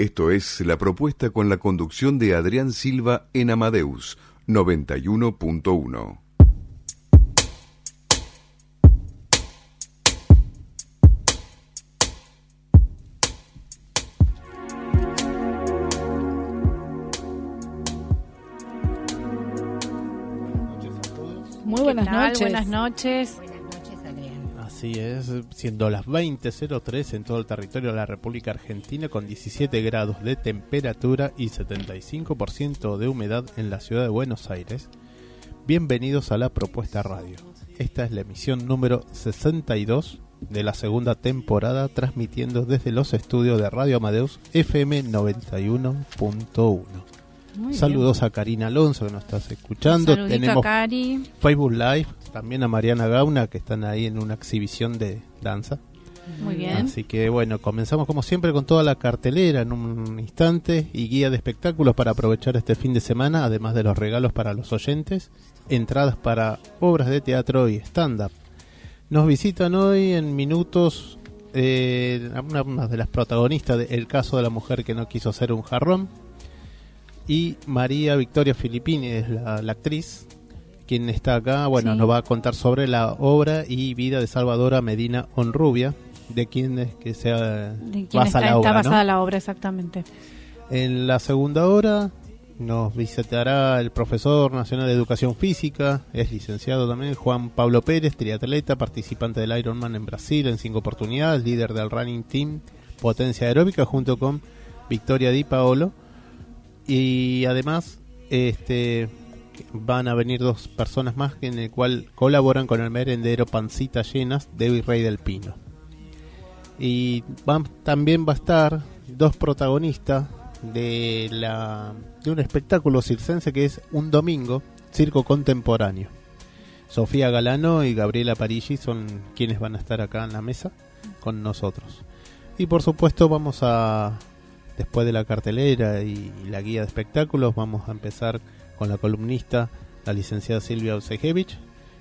Esto es la propuesta con la conducción de Adrián Silva en Amadeus 91.1. Muy buenas noches. Buenas noches. Así es, siendo las 20.03 en todo el territorio de la República Argentina con 17 grados de temperatura y 75% de humedad en la ciudad de Buenos Aires. Bienvenidos a la propuesta radio. Esta es la emisión número 62 de la segunda temporada transmitiendo desde los estudios de Radio Amadeus FM 91.1. Muy Saludos a Karina Alonso que nos estás escuchando. Saludito a Tenemos Cari. Facebook Live, también a Mariana Gauna que están ahí en una exhibición de danza. Muy bien. Así que bueno, comenzamos como siempre con toda la cartelera en un instante y guía de espectáculos para aprovechar este fin de semana, además de los regalos para los oyentes, entradas para obras de teatro y stand-up. Nos visitan hoy en minutos eh, una, de las protagonistas de El caso de la mujer que no quiso hacer un jarrón y María Victoria Filippini es la, la actriz quien está acá, bueno, Sí. nos va a contar sobre la obra y vida de Salvadora Medina Honrubia, de quien es que sea ¿De quién basa está, la obra, está ¿no? basada la obra exactamente? En la segunda hora nos visitará el profesor nacional de educación física, es licenciado también, Juan Pablo Pérez, triatleta, participante del Ironman en Brasil en cinco oportunidades, líder del running team Potencia Aeróbica junto con Victoria Di Paolo. Y además este van a venir dos personas más en el cual colaboran con el merendero Pancita Llenas de Virrey del Pino. Y van- también va a estar dos protagonistas de la de un espectáculo circense que es un domingo, circo contemporáneo. Sofía Galano y Gabriela Parigi son quienes van a estar acá en la mesa con nosotros. Y por supuesto vamos a después de la cartelera y la guía de espectáculos vamos a empezar con la columnista la licenciada Silvia Osejevich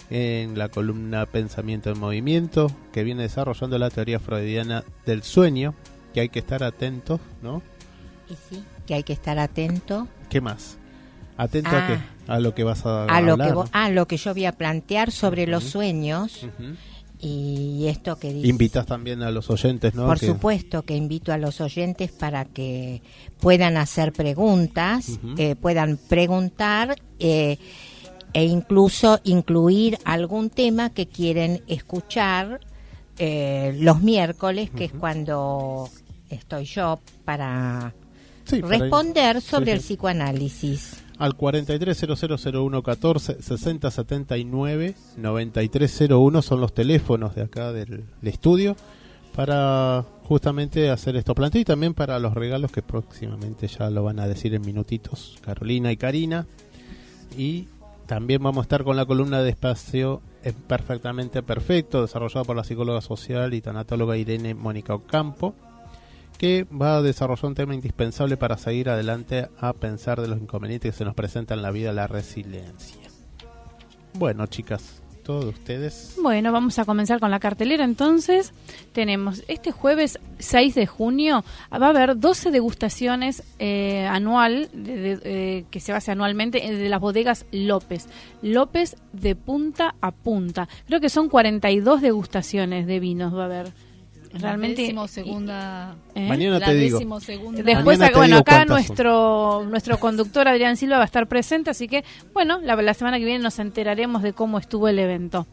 en la columna Pensamiento en Movimiento, que viene desarrollando la teoría freudiana del sueño, que hay que estar atentos, ¿no? Y sí, que hay que estar atento ¿Qué más? Atento Ah. a qué? A lo que vas a, a lo que hablar. vo- a lo que yo voy a plantear sobre los sueños Ujú. Y esto que dice. Invitas también a los oyentes, ¿no? Por Que- supuesto que invito a los oyentes para que puedan hacer preguntas, eh, puedan preguntar eh, e incluso incluir algún tema que quieren escuchar eh, los miércoles, que es cuando estoy yo para Sí, para- responder sobre Sí, el psicoanálisis. Al 43000114 6079 9301 son los teléfonos de acá del, estudio para justamente hacer estos planteos y también para los regalos que próximamente ya lo van a decir en minutitos Carolina y Karina. Y también vamos a estar con la columna de espacio eh, perfectamente perfecto, desarrollada por la psicóloga social y tanatóloga Irene Mónica Ocampo que va a desarrollar un tema indispensable para seguir adelante a pensar de los inconvenientes que se nos presentan en la vida, la resiliencia. Bueno, chicas, todos ustedes. Bueno, vamos a comenzar con la cartelera entonces. Tenemos este jueves 6 de junio, va a haber 12 degustaciones eh, anual, de- eh, que se hace anualmente, eh, de las bodegas López. López de punta a punta. Creo que son 42 degustaciones de vinos, va a haber. Realmente segunda ¿Eh? Mañana te digo. Después, Mañana bueno, digo acá nuestro nuestro conductor Adrián Silva va a estar presente, así que bueno, la, la semana que viene nos enteraremos de cómo estuvo el evento.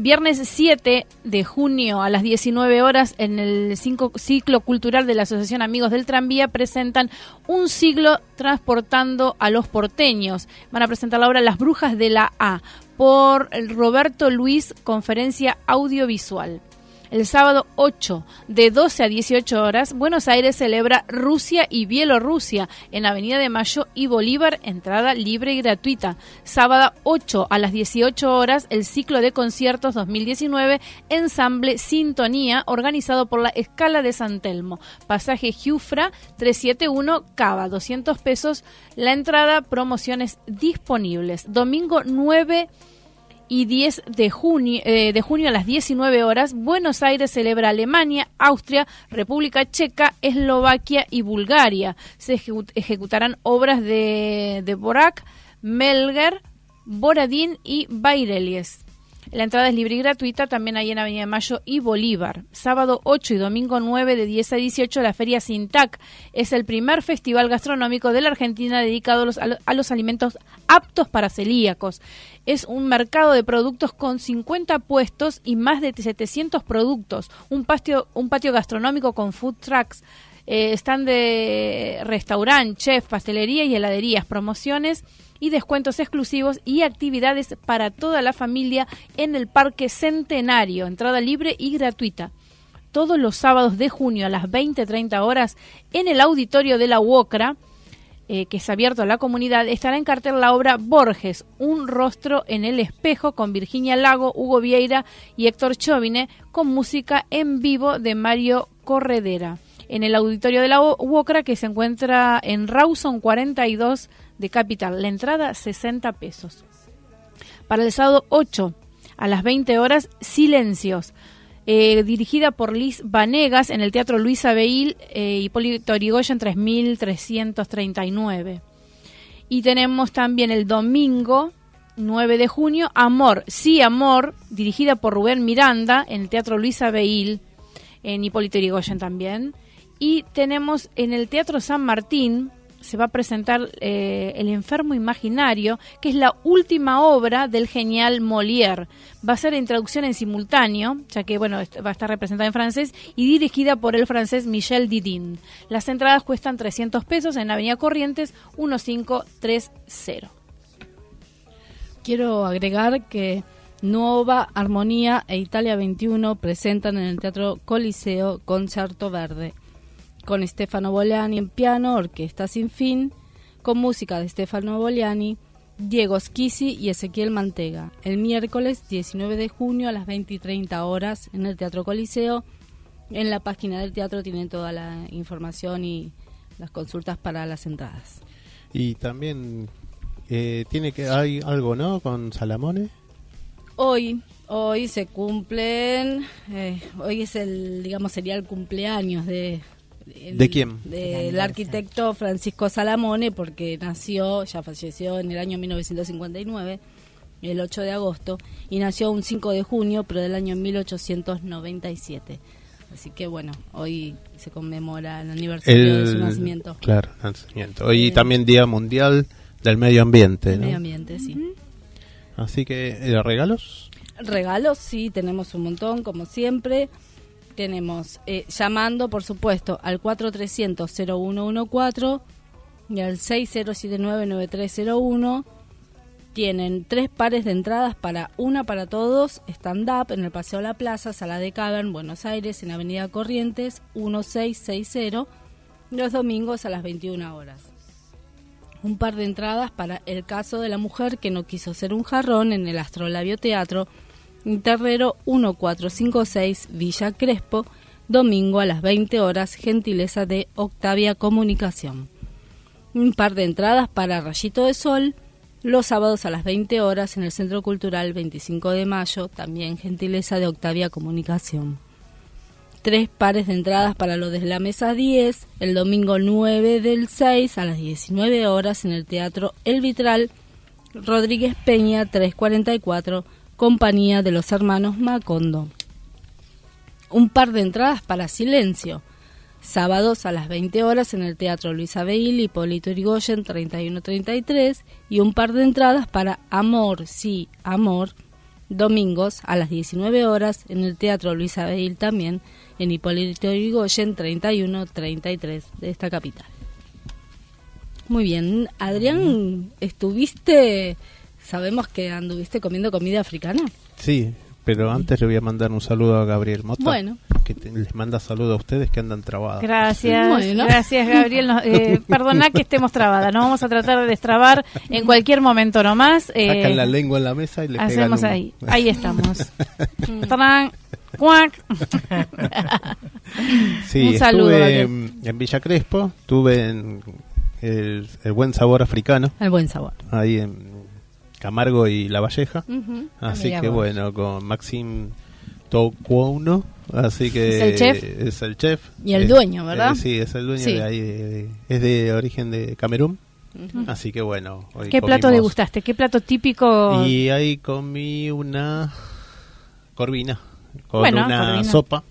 Viernes 7 de junio a las 19 horas en el cinco- ciclo cultural de la Asociación Amigos del Tranvía presentan un siglo transportando a los porteños. Van a presentar la obra Las Brujas de la A por Roberto Luis, conferencia audiovisual. El sábado 8, de 12 a 18 horas, Buenos Aires celebra Rusia y Bielorrusia en Avenida de Mayo y Bolívar, entrada libre y gratuita. Sábado 8 a las 18 horas, el ciclo de conciertos 2019, ensamble Sintonía, organizado por la Escala de San Telmo. Pasaje Jufra 371 Cava, 200 pesos. La entrada, promociones disponibles. Domingo 9 y 10 de junio, eh, de junio a las 19 horas, Buenos Aires celebra Alemania, Austria, República Checa, Eslovaquia y Bulgaria. Se ejecu- ejecutarán obras de, de Borac, Melger, Boradín y Bairelies. La entrada es libre y gratuita también ahí en Avenida de Mayo y Bolívar. Sábado 8 y domingo 9 de 10 a 18 la Feria Sintac es el primer festival gastronómico de la Argentina dedicado a los, a lo- a los alimentos aptos para celíacos. Es un mercado de productos con 50 puestos y más de 700 productos. Un patio, un patio gastronómico con food trucks, eh, stand de restaurante, chef, pastelería y heladerías, promociones y descuentos exclusivos y actividades para toda la familia en el Parque Centenario, entrada libre y gratuita. Todos los sábados de junio a las 20-30 horas en el auditorio de la UOCRA, eh, que es abierto a la comunidad, estará en cartel la obra Borges, Un rostro en el espejo, con Virginia Lago, Hugo Vieira y Héctor Chovine, con música en vivo de Mario Corredera. En el auditorio de la UOCRA, que se encuentra en Rawson 42 de Capital. La entrada, 60 pesos. Para el sábado 8, a las 20 horas, Silencios. eh, dirigida por Liz Vanegas en el Teatro Luis Abeil eh, Hipólito Yrigoyen 3339. Y tenemos también el domingo 9 de junio, Amor, sí Amor, dirigida por Rubén Miranda en el Teatro Luis Abeil en Hipólito Yrigoyen también. Y tenemos en el Teatro San Martín, se va a presentar eh, El enfermo imaginario, que es la última obra del genial Molière. Va a ser en traducción en simultáneo, ya que bueno, va a estar representada en francés y dirigida por el francés Michel Didin. Las entradas cuestan 300 pesos en Avenida Corrientes 1530. Quiero agregar que Nuova Armonía e Italia 21 presentan en el Teatro Coliseo Concerto Verde, con Stefano Boliani en piano, Orquesta Sin Fin, con música de Stefano Boliani, Diego Schisi y Ezequiel Mantega, el miércoles 19 de junio a las 20 y 30 horas en el Teatro Coliseo. En la página del teatro tienen toda la información y las consultas para las entradas. Y también eh, tiene que hay algo, ¿no? Con Salamone. Hoy, hoy se cumplen, eh, hoy es el, digamos, sería el cumpleaños de... el- ¿De quién? Del arquitecto Francisco Salamone, porque nació, ya falleció en el año 1959, el 8 de agosto, y nació un 5 de junio, pero del año 1897. Así que bueno, hoy se conmemora el aniversario de su nacimiento. Claro, nacimiento. Y Eh, también Día Mundial del Medio Ambiente, El ¿no? medio ambiente, sí. Así que, ¿eh, ¿regalos? Regalos, sí, tenemos un montón, como siempre. Tenemos, eh, llamando, por supuesto, al 4300-0114 y al 6079-9301. Tienen tres pares de entradas para una para todos, stand-up en el Paseo La Plaza, Sala de Cavern, Buenos Aires, en Avenida Corrientes, 1660, los domingos a las 21 horas un par de entradas para El caso de la mujer que no quiso ser un jarrón en el Astrolabio Teatro, Terrero 1456 Villa Crespo, domingo a las 20 horas, gentileza de Octavia Comunicación. Un par de entradas para Rayito de Sol, los sábados a las 20 horas en el Centro Cultural 25 de Mayo, también gentileza de Octavia Comunicación tres pares de entradas para lo de la mesa 10, el domingo 9 del 6 a las 19 horas en el Teatro El Vitral, Rodríguez Peña 344, compañía de los hermanos Macondo. un par de entradas para Silencio. Sábados a las 20 horas en el Teatro Luis Abel, Hipólito Yrigoyen 3133 y un par de entradas para Amor, sí, Amor, domingos a las 19 horas en el Teatro Luis Abel también en Hipólito Yrigoyen 3133 de esta capital. Muy bien, Adrián, estuviste, sabemos que anduviste comiendo comida africana. Sí, pero antes le voy a mandar un saludo a Gabriel Mota. Bueno. Que te- les manda saludo a ustedes que andan trabados. Gracias, Bueno. gracias Gabriel. No, eh, perdona que estemos trabadas, no vamos a tratar de destrabar en cualquier momento nomás. eh, Sacan la lengua en la mesa y le hacemos ahí, ahí estamos. Tran, cuac. Sí, Un saludo, estuve en, en Villa Crespo, estuve en el, el Buen Sabor Africano, El buen sabor. ahí en Camargo y La Valleja. Así que vos. bueno, con Maxim Tocuono, así que ¿Es el chef? es el chef. Y el Eh, dueño, ¿verdad? eh, sí, es el dueño Sí. de ahí, de- de- es de origen de Camerún. Así que bueno, hoy ¿Qué plato comimos- degustaste? ¿Qué plato típico? Y ahí comí una corvina con Bueno, una corvina. sopa.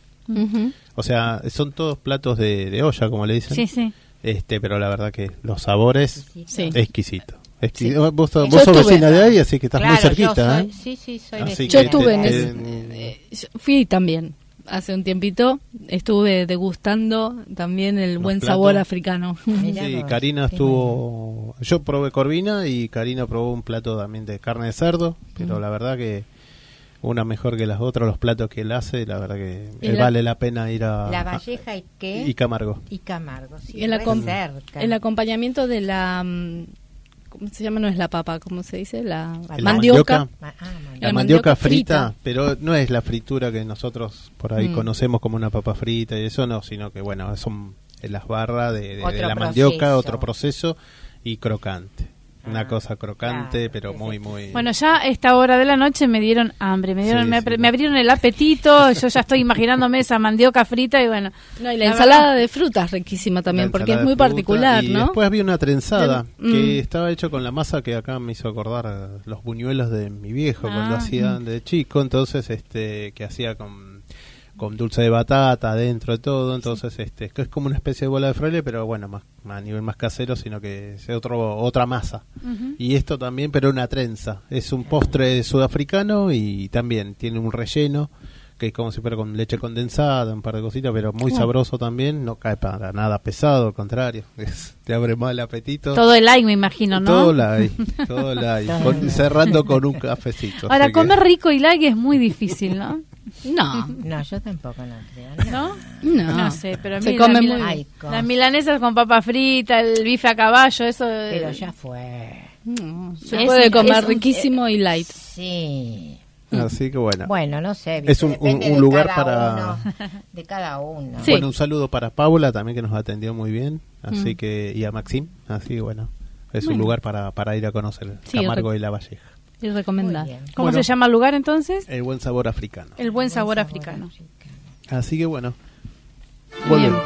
O sea, son todos platos de, de olla, como le dicen. Sí, sí. Este, pero la verdad que los sabores Sí. exquisitos. Exqui- Vos, vos Yo sos estuve- vecina de ahí, así que estás muy yo cerquita. soy- ¿eh? Sí, sí, soy Así vecina. Yo estuve en eh, yo fui también hace un tiempito, estuve degustando también el Los buen platos. sabor africano. Mirá Sí, Karina estuvo. Yo probé corvina y Karina probó un plato también de carne de cerdo, pero la verdad que una mejor que las otras, los platos que él hace, la verdad que eh, la- vale la pena ir a. La Valleja y qué? y Camargo. Y Camargo, sí, El, re acom- cerca. el acompañamiento de la... ¿Cómo se llama? No es la papa, ¿cómo se dice? La La mandioca. mandioca. Ma- ah, La mandioca. La mandioca mandioca frita, frita. pero no es la fritura que nosotros por ahí Mm. conocemos como una papa frita y eso no, sino que bueno, son las barras de, de- de Otro la mandioca, otro proceso y crocante. Una Ah, cosa crocante, claro, pero muy, sí. muy... Bueno, ya a esta hora de la noche me dieron hambre, me dieron, Sí, me, sí. me abrieron el apetito, yo ya estoy imaginándome esa mandioca frita y bueno. No, y la, La ensalada verdad- de frutas riquísima también, porque es muy fruta, particular, y ¿no? después había una trenzada que mm. estaba hecho con la masa que acá me hizo acordar los buñuelos de mi viejo Ah. cuando hacía de chico, entonces este que hacía con con dulce de batata adentro de todo, entonces este que es como una especie de bola de fraile, pero bueno, más a nivel más casero, sino que es otro otra masa. Y esto también, pero una trenza. Es un postre sudafricano y también tiene un relleno que es como si fuera con leche condensada, un par de cositas, pero muy sabroso también. No cae para nada pesado, al contrario. Es- te abre más el apetito. Todo el like me imagino, ¿no? Todo la hay, todo hay. Con- cerrando con un cafecito. Ahora, que- comer rico y like es muy difícil, ¿no? No, No, yo tampoco no creo. ¿No? no. No sé, pero a mí Se la come muy Ay, con- las milanesas con papa frita, el bife a caballo, eso... Pero ya fue. No, se Es puede comer es riquísimo y light. Sí. Así que bueno. Bueno, no sé. Es un- un- un de lugar cada para- uno, de cada uno. Sí. Bueno, un saludo para Paula también que nos atendió muy bien, así Mm. que y a Maxim, así que bueno, es un Bueno. lugar para, para ir a conocer Sí, Camargo y La Valleja. Y recomendar. ¿Cómo Bueno. se llama el lugar entonces? El buen sabor africano. El buen sabor africano. Así que bueno. Bien. Volvemos.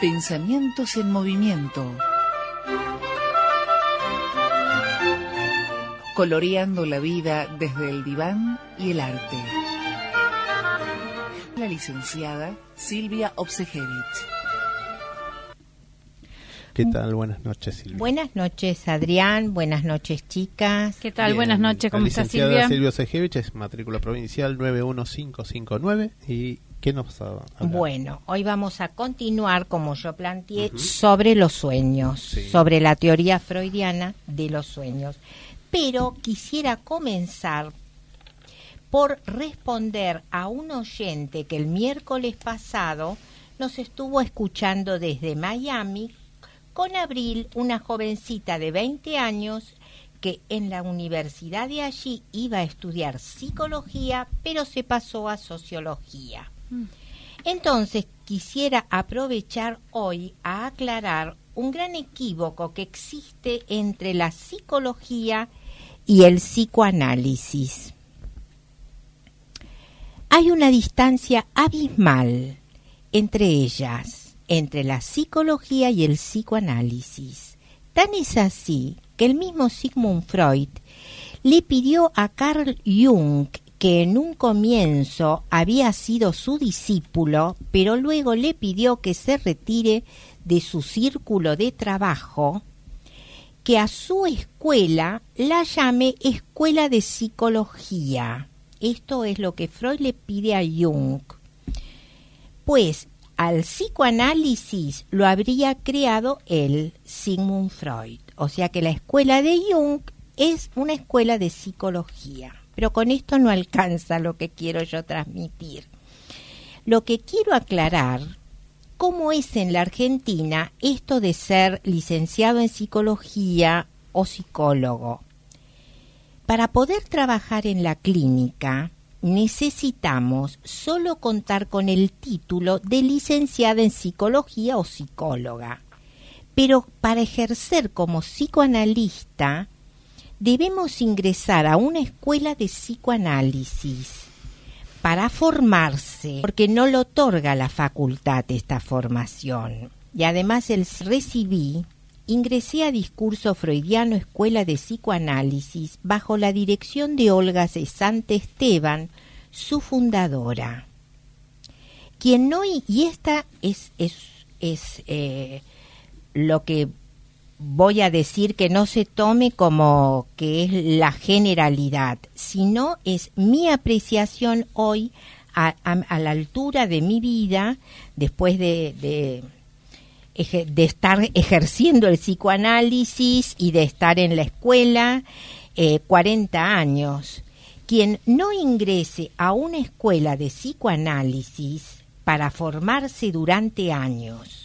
Pensamientos en movimiento. Coloreando la vida desde el diván y el arte. La licenciada Silvia Obsejevich. ¿Qué tal? Buenas noches, Silvia. Buenas noches, Adrián. Buenas noches, chicas. ¿Qué tal? Bien, Buenas noches, ¿cómo la está licenciada Silvia? Silvia Sejevich es matrícula provincial 91559 y ¿qué nos a? Bueno, hoy vamos a continuar, como yo planteé, sobre los sueños, Sí. sobre la teoría freudiana de los sueños. Pero quisiera comenzar por responder a un oyente que el miércoles pasado nos estuvo escuchando desde Miami con Abril, una jovencita de 20 años que en la universidad de allí iba a estudiar psicología, pero se pasó a sociología. Entonces quisiera aprovechar hoy a aclarar un gran equívoco que existe entre la psicología y el psicoanálisis. Hay una distancia abismal entre ellas, entre la psicología y el psicoanálisis. Tan es así que el mismo Sigmund Freud le pidió a Carl Jung que en un comienzo había sido su discípulo, pero luego le pidió que se retire de su círculo de trabajo, que a su escuela la llame Escuela de Psicología. Esto es lo que Freud le pide a Jung. Pues al psicoanálisis lo habría creado él, Sigmund Freud. O sea que la escuela de Jung es una escuela de psicología. Pero con esto no alcanza lo que quiero yo transmitir. Lo que quiero aclarar, cómo es en la Argentina esto de ser licenciado en psicología o psicólogo. Para poder trabajar en la clínica, necesitamos solo contar con el título de licenciada en psicología o psicóloga. Pero para ejercer como psicoanalista, debemos ingresar a una escuela de psicoanálisis para formarse, porque no lo otorga la facultad esta formación. Y además el recibí, ingresé a Discurso Freudiano Escuela de Psicoanálisis bajo la dirección de Olga Cesante Esteban, su fundadora. Quien no, y esta es, es, es eh, lo que voy a decir que no se tome como que es la generalidad, sino es mi apreciación hoy a, la altura de mi vida, después de, de, de, estar ejerciendo el psicoanálisis y de estar en la escuela eh, 40 años. Quien no ingrese a una escuela de psicoanálisis para formarse durante años,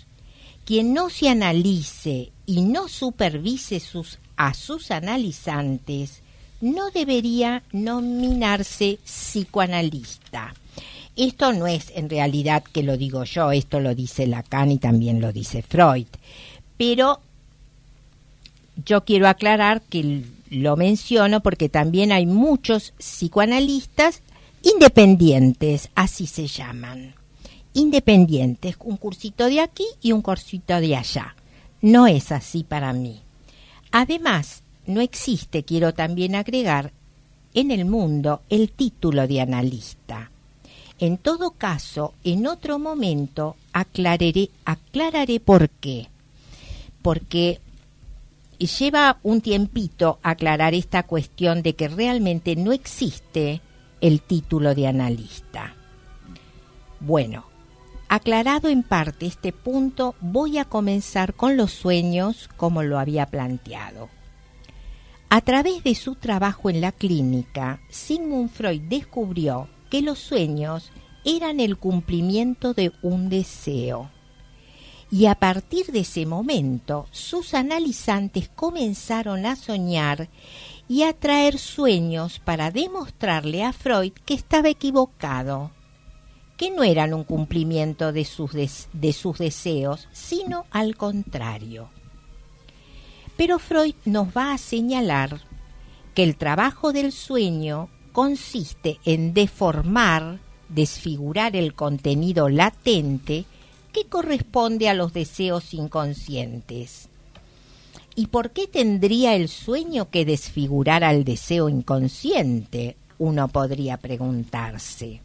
quien no se analice y no supervise sus, a sus analizantes, no debería nominarse psicoanalista. Esto no es en realidad que lo digo yo, esto lo dice Lacan y también lo dice Freud. Pero yo quiero aclarar que lo menciono porque también hay muchos psicoanalistas independientes, así se llaman independientes, un cursito de aquí y un cursito de allá. No es así para mí. Además, no existe, quiero también agregar, en el mundo el título de analista. En todo caso, en otro momento aclararé, aclararé por qué. Porque lleva un tiempito aclarar esta cuestión de que realmente no existe el título de analista. Bueno, Aclarado en parte este punto, voy a comenzar con los sueños como lo había planteado. A través de su trabajo en la clínica, Sigmund Freud descubrió que los sueños eran el cumplimiento de un deseo. Y a partir de ese momento, sus analizantes comenzaron a soñar y a traer sueños para demostrarle a Freud que estaba equivocado que no eran un cumplimiento de sus, de sus deseos, sino al contrario. Pero Freud nos va a señalar que el trabajo del sueño consiste en deformar, desfigurar el contenido latente que corresponde a los deseos inconscientes. ¿Y por qué tendría el sueño que desfigurar al deseo inconsciente? Uno podría preguntarse.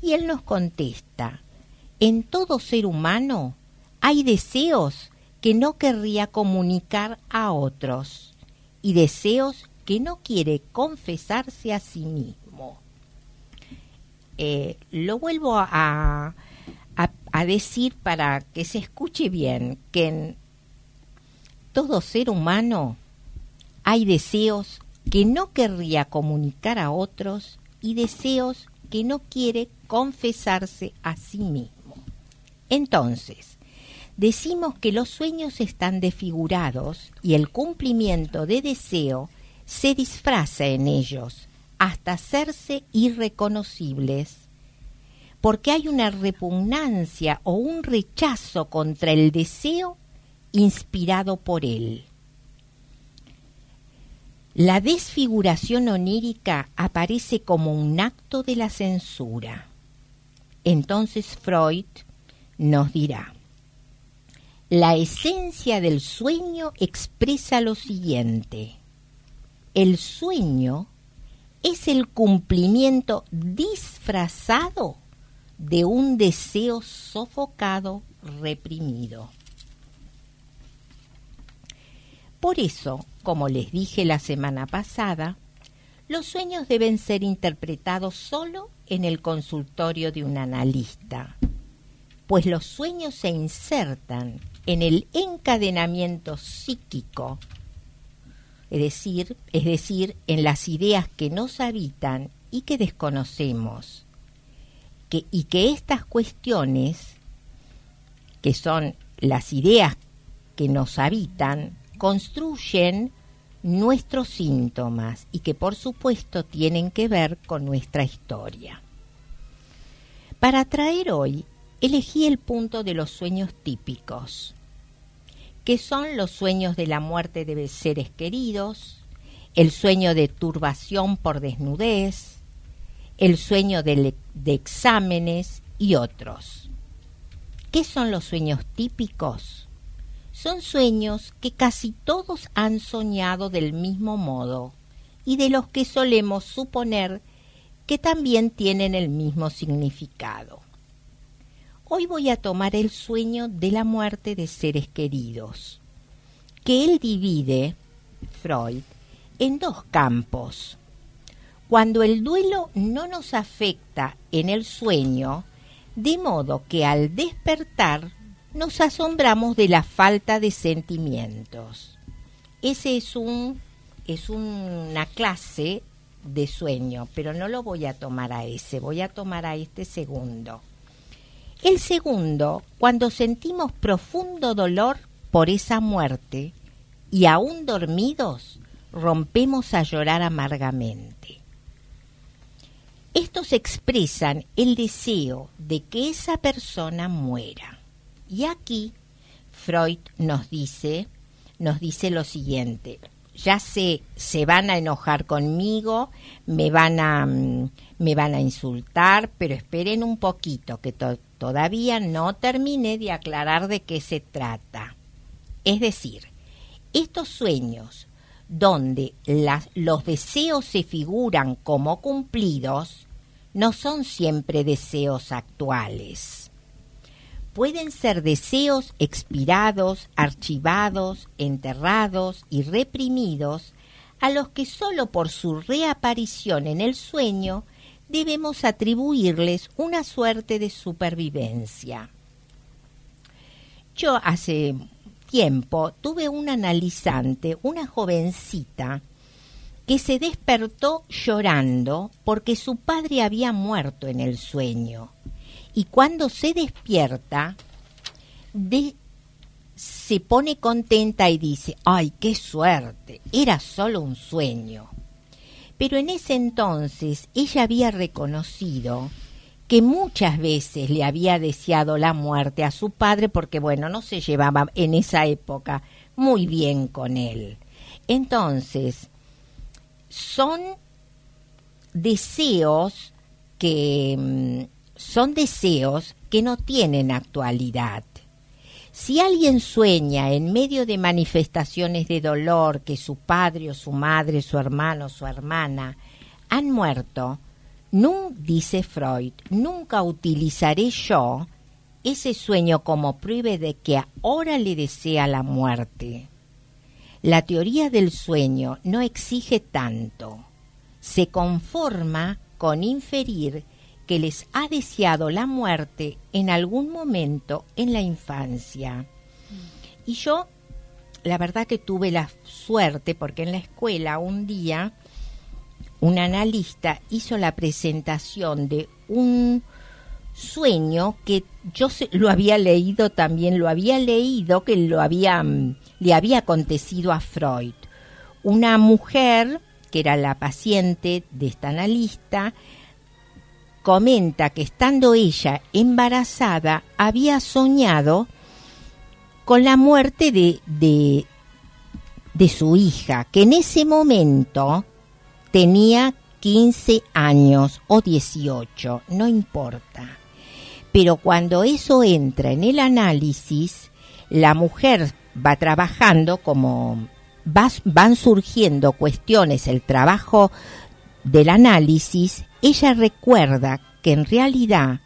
Y él nos contesta, en todo ser humano hay deseos que no querría comunicar a otros y deseos que no quiere confesarse a sí mismo. Eh, lo vuelvo a, a decir para que se escuche bien, que en todo ser humano hay deseos que no querría comunicar a otros y deseos que no quiere confesarse a sí mismo. Entonces, decimos que los sueños están desfigurados y el cumplimiento de deseo se disfraza en ellos hasta hacerse irreconocibles, porque hay una repugnancia o un rechazo contra el deseo inspirado por él. La desfiguración onírica aparece como un acto de la censura. Entonces Freud nos dirá, la esencia del sueño expresa lo siguiente. El sueño es el cumplimiento disfrazado de un deseo sofocado, reprimido. Por eso, como les dije la semana pasada, los sueños deben ser interpretados solo en el consultorio de un analista, pues los sueños se insertan en el encadenamiento psíquico, es decir, es decir, en las ideas que nos habitan y que desconocemos, que, y que estas cuestiones, que son las ideas que nos habitan, construyen nuestros síntomas y que por supuesto tienen que ver con nuestra historia. Para traer hoy, elegí el punto de los sueños típicos, que son los sueños de la muerte de seres queridos, el sueño de turbación por desnudez, el sueño de, de exámenes y otros. ¿Qué son los sueños típicos? Son sueños que casi todos han soñado del mismo modo y de los que solemos suponer que también tienen el mismo significado. Hoy voy a tomar el sueño de la muerte de seres queridos, que él divide, Freud, en dos campos. Cuando el duelo no nos afecta en el sueño, de modo que al despertar nos asombramos de la falta de sentimientos. Ese es un es una clase de sueño, pero no lo voy a tomar a ese, voy a tomar a este segundo. El segundo, cuando sentimos profundo dolor por esa muerte y aún dormidos, rompemos a llorar amargamente. Estos expresan el deseo de que esa persona muera. Y aquí Freud nos dice, nos dice lo siguiente, ya sé, se van a enojar conmigo, me van a, mm, me van a insultar, pero esperen un poquito, que todavía no terminé de aclarar de qué se trata. Es decir, estos sueños donde los deseos se figuran como cumplidos, no son siempre deseos actuales pueden ser deseos expirados, archivados, enterrados y reprimidos, a los que sólo por su reaparición en el sueño debemos atribuirles una suerte de supervivencia. Yo hace tiempo tuve un analizante, una jovencita, que se despertó llorando porque su padre había muerto en el sueño y cuando se despierta, se pone contenta y dice, ay, qué suerte, era solo un sueño. Pero en ese entonces ella había reconocido que muchas veces le había deseado la muerte a su padre porque, bueno, no se llevaba en esa época muy bien con él. Entonces, son deseos que mm, son deseos que no tienen actualidad. Si alguien sueña en medio de manifestaciones de dolor que su padre o su madre, su hermano o su hermana han muerto, dice Freud, nunca utilizaré yo ese sueño como prueba de que ahora le desea la muerte. La teoría del sueño no exige tanto, se conforma con inferir que les ha deseado la muerte en algún momento en la infancia. Y yo, la verdad que tuve la suerte, porque en la escuela un día un analista hizo la presentación de un sueño que yo lo había leído también, lo había leído que lo había, mm, le había acontecido a Freud. Una mujer, que era la paciente de esta analista, comenta que estando ella embarazada había soñado con la muerte de, de, su hija, que en ese momento tenía 15 años o 18, no importa. Pero cuando eso entra en el análisis, la mujer va trabajando como van surgiendo cuestiones, el trabajo del análisis, ella recuerda que en realidad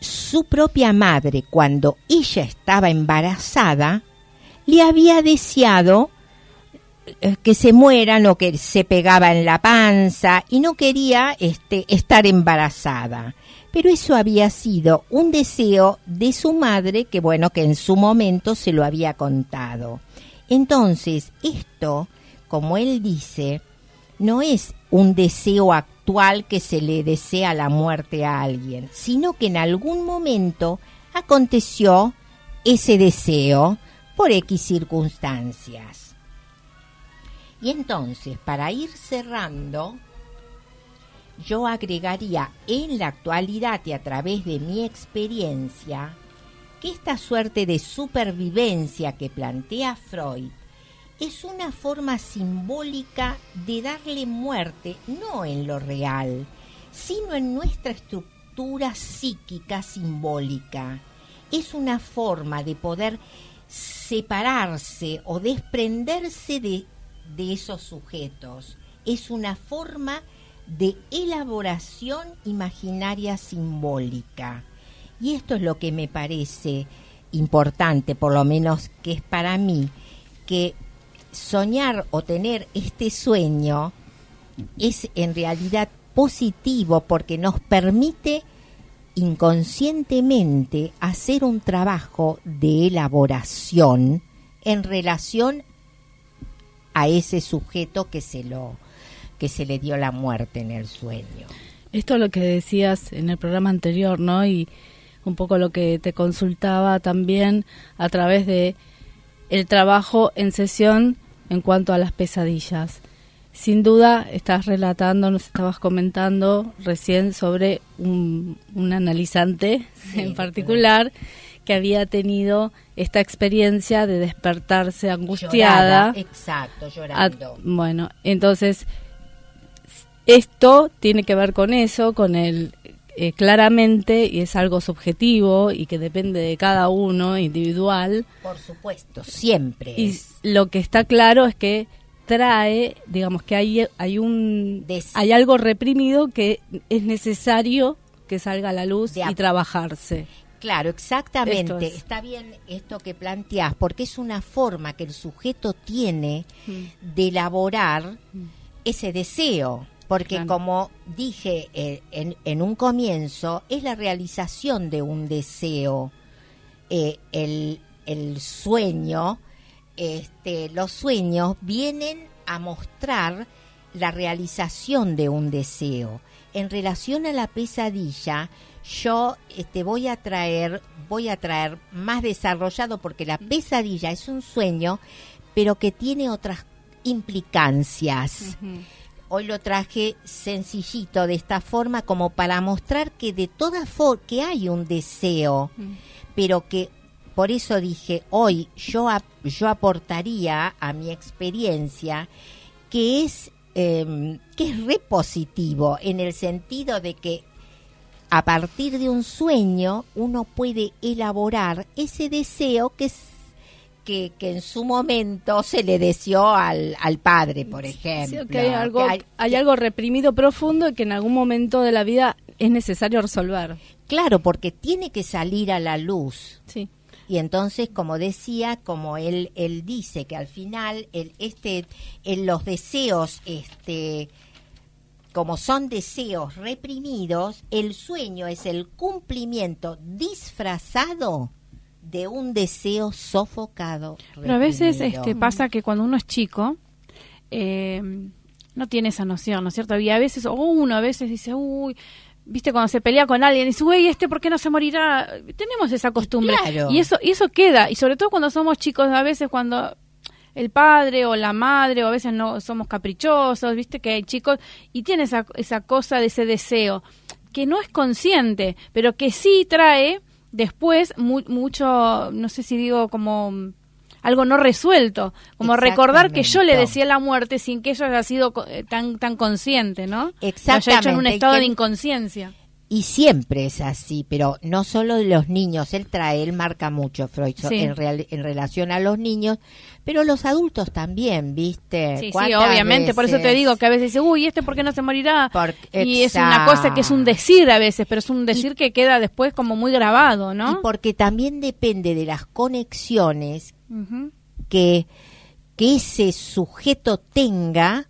su propia madre, cuando ella estaba embarazada, le había deseado eh, que se mueran o que se pegaba en la panza y no quería este, estar embarazada. Pero eso había sido un deseo de su madre que bueno, que en su momento se lo había contado. Entonces, esto, como él dice, no es un deseo actual que se le desea la muerte a alguien, sino que en algún momento aconteció ese deseo por X circunstancias. Y entonces, para ir cerrando, yo agregaría en la actualidad y a través de mi experiencia que esta suerte de supervivencia que plantea Freud es una forma simbólica de darle muerte, no en lo real, sino en nuestra estructura psíquica simbólica. Es una forma de poder separarse o desprenderse de, de esos sujetos. Es una forma de elaboración imaginaria simbólica. Y esto es lo que me parece importante, por lo menos que es para mí, que soñar o tener este sueño es en realidad positivo porque nos permite inconscientemente hacer un trabajo de elaboración en relación a ese sujeto que se lo que se le dio la muerte en el sueño. Esto es lo que decías en el programa anterior, ¿no? Y un poco lo que te consultaba también a través de el trabajo en sesión en cuanto a las pesadillas. Sin duda, estás relatando, nos estabas comentando recién sobre un, analizante en particular que había tenido esta experiencia de despertarse angustiada. exacto, llorando. bueno, entonces, esto tiene que ver con eso, con el eh, claramente, y es algo subjetivo y que depende de cada uno, individual. Por supuesto, siempre. Y lo que está claro es que trae, digamos que hay, hay un hay algo reprimido que es necesario que salga a la luz y trabajarse. Claro, exactamente. Está bien esto que planteás, porque es una forma que el sujeto tiene mm. de elaborar mm. ese deseo. Porque como dije eh, en, en, un comienzo, es la realización de un deseo. Eh, el, el sueño este, los sueños vienen a mostrar la realización de un deseo. En relación a la pesadilla, yo este, voy a traer, voy a traer más desarrollado porque la pesadilla es un sueño, pero que tiene otras implicancias. Hoy lo traje sencillito de esta forma como para mostrar que de todas formas que hay un deseo, pero que por eso dije, hoy yo, yo aportaría a mi experiencia que es, eh, que es repositivo en el sentido de que a partir de un sueño uno puede elaborar ese deseo que que, que, en su momento se le deseó al, al padre, por ejemplo. hay, algo, hay algo reprimido profundo y que en algún momento de la vida es necesario resolver. Claro, porque tiene que salir a la luz. Sí. Y entonces, como decía, como él, él dice que al final el, este, en los deseos, este, como son deseos reprimidos, el sueño es el cumplimiento disfrazado de un deseo sofocado. Pero a veces este, pasa que cuando uno es chico, eh, no tiene esa noción, ¿no es cierto? Y a veces, o uno a veces dice, uy, viste cuando se pelea con alguien y dice, güey, este por qué no se morirá. Tenemos esa costumbre. Y eso y eso queda y sobre todo cuando somos chicos, a veces cuando el padre o la madre o a veces no somos caprichosos, viste que hay chicos y tiene esa esa cosa de ese deseo que no es consciente, pero que sí trae después mucho, no sé si digo como algo no resuelto, como recordar que yo le decía la muerte sin que eso haya sido eh, tan tan consciente, ¿no? Exactamente. Lo haya hecho en un estado de inconsciencia. Y siempre es así, pero no solo de los niños, él trae, él marca mucho Freud Sí. en, real- en relación a los niños, pero los adultos también, ¿viste? Sí, sí, ¿Cuántas obviamente, por eso te digo que a veces dice, uy, ¿este por qué no se morirá? Porque- y es una cosa que es un decir a veces, pero es un decir que queda después como muy grabado, Y ¿no? porque también depende de las conexiones que, que ese sujeto tenga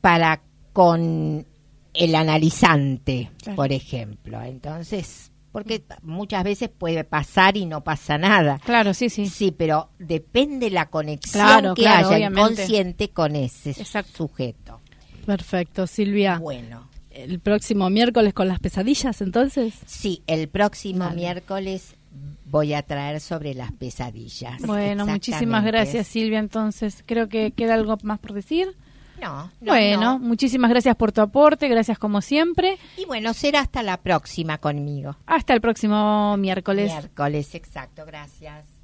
para con el analizante, Claro. por ejemplo. Entonces, porque muchas veces puede pasar y no pasa nada. Claro, sí, sí. Sí, pero depende la conexión Claro, que claro, haya obviamente. inconsciente con ese Exacto. sujeto. Perfecto, Silvia. Bueno, El próximo miércoles con las pesadillas, entonces. sí, el próximo miércoles voy a traer sobre las pesadillas. Bueno, muchísimas gracias Silvia, entonces creo que queda algo más por decir. No, no, bueno, no. muchísimas gracias por tu aporte, gracias como siempre. Y bueno, será hasta la próxima conmigo. Hasta el próximo miércoles. Miércoles, exacto, gracias.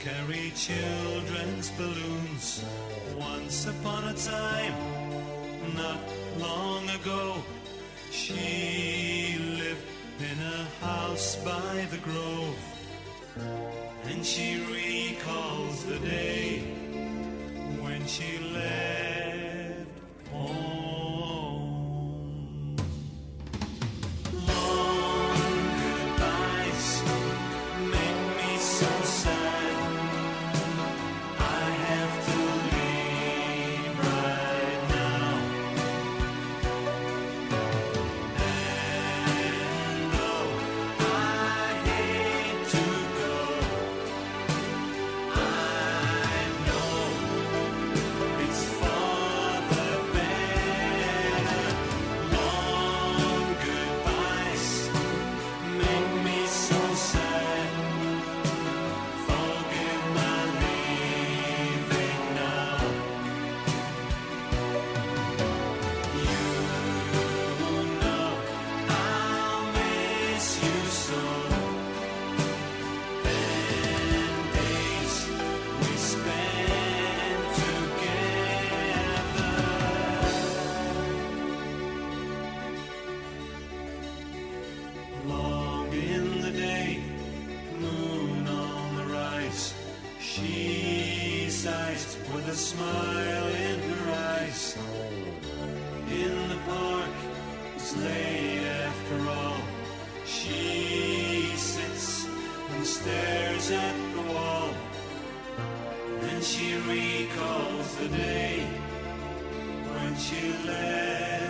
Carry children's balloons. Once upon a time, not long ago, she lived in a house by the grove, and she recalls the day when she left recalls the day when she left